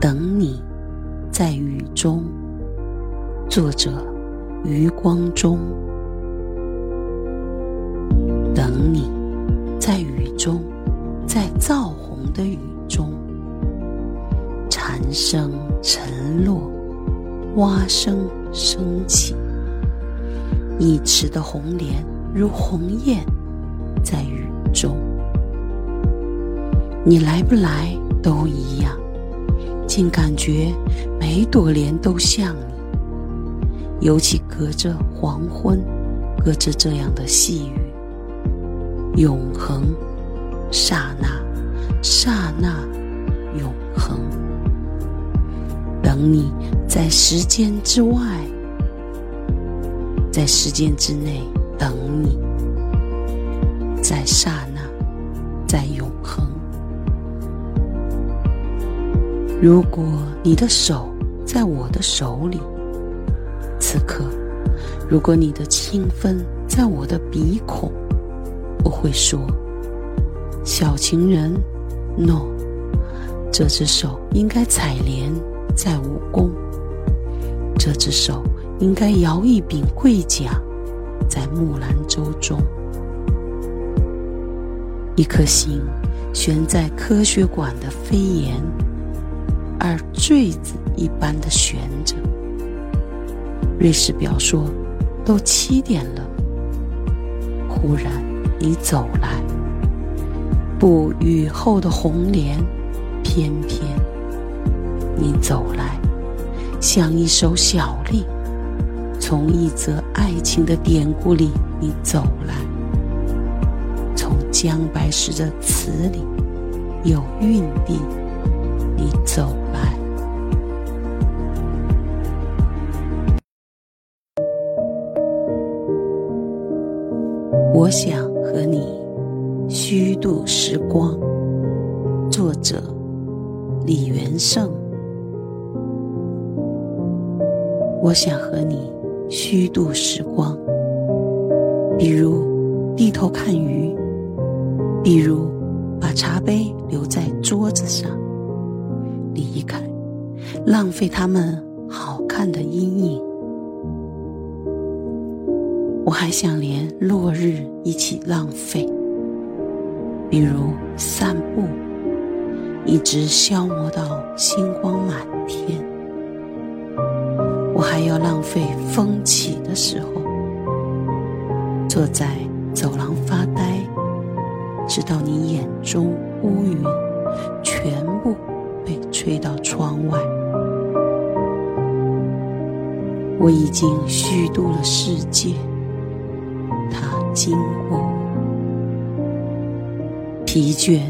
等你，在雨中。作者：余光中。等你，在雨中，在燥红的雨中，蝉声沉落，蛙声升起，一池的红莲如鸿雁，在雨中。你来不来都一样，竟感觉每朵莲都像你。尤其隔着黄昏，隔着这样的细雨，永恒，刹那，刹那，永恒。等你在时间之外，在时间之内等你，在刹那，在永如果你的手在我的手里，此刻，如果你的清风在我的鼻孔，我会说：“小情人，no，这只手应该采莲在武功，这只手应该摇一柄桂桨在木兰舟中，一颗心悬在科学馆的飞檐。”而坠子一般的悬着。瑞士表说：“都七点了。”忽然你走来，不雨后的红莲，翩翩。你走来，像一首小令，从一则爱情的典故里，你走来，从姜白石的词里，有韵地，你走来。我想和你虚度时光。作者：李元胜。我想和你虚度时光，比如低头看鱼，比如把茶杯留在桌子上，离开，浪费他们好看的阴影。我还想连落日一起浪费，比如散步，一直消磨到星光满天。我还要浪费风起的时候，坐在走廊发呆，直到你眼中乌云全部吹到窗外。我已经虚度了世界。他经过，疲倦，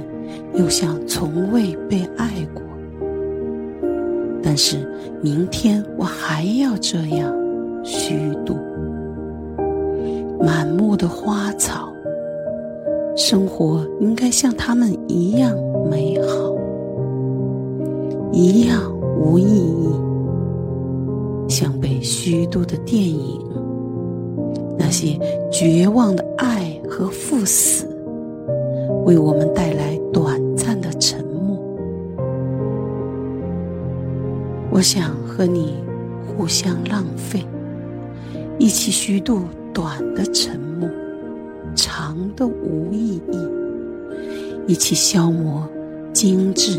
又像从未被爱过。但是明天我还要这样虚度。满目的花草，生活应该像他们一样，一样无意义，像被虚度的电影。那些绝望的爱和赴死，为我们带来短暂的沉默。我想和你互相浪费，一起虚度短的沉默，长的无意义，一起消磨精致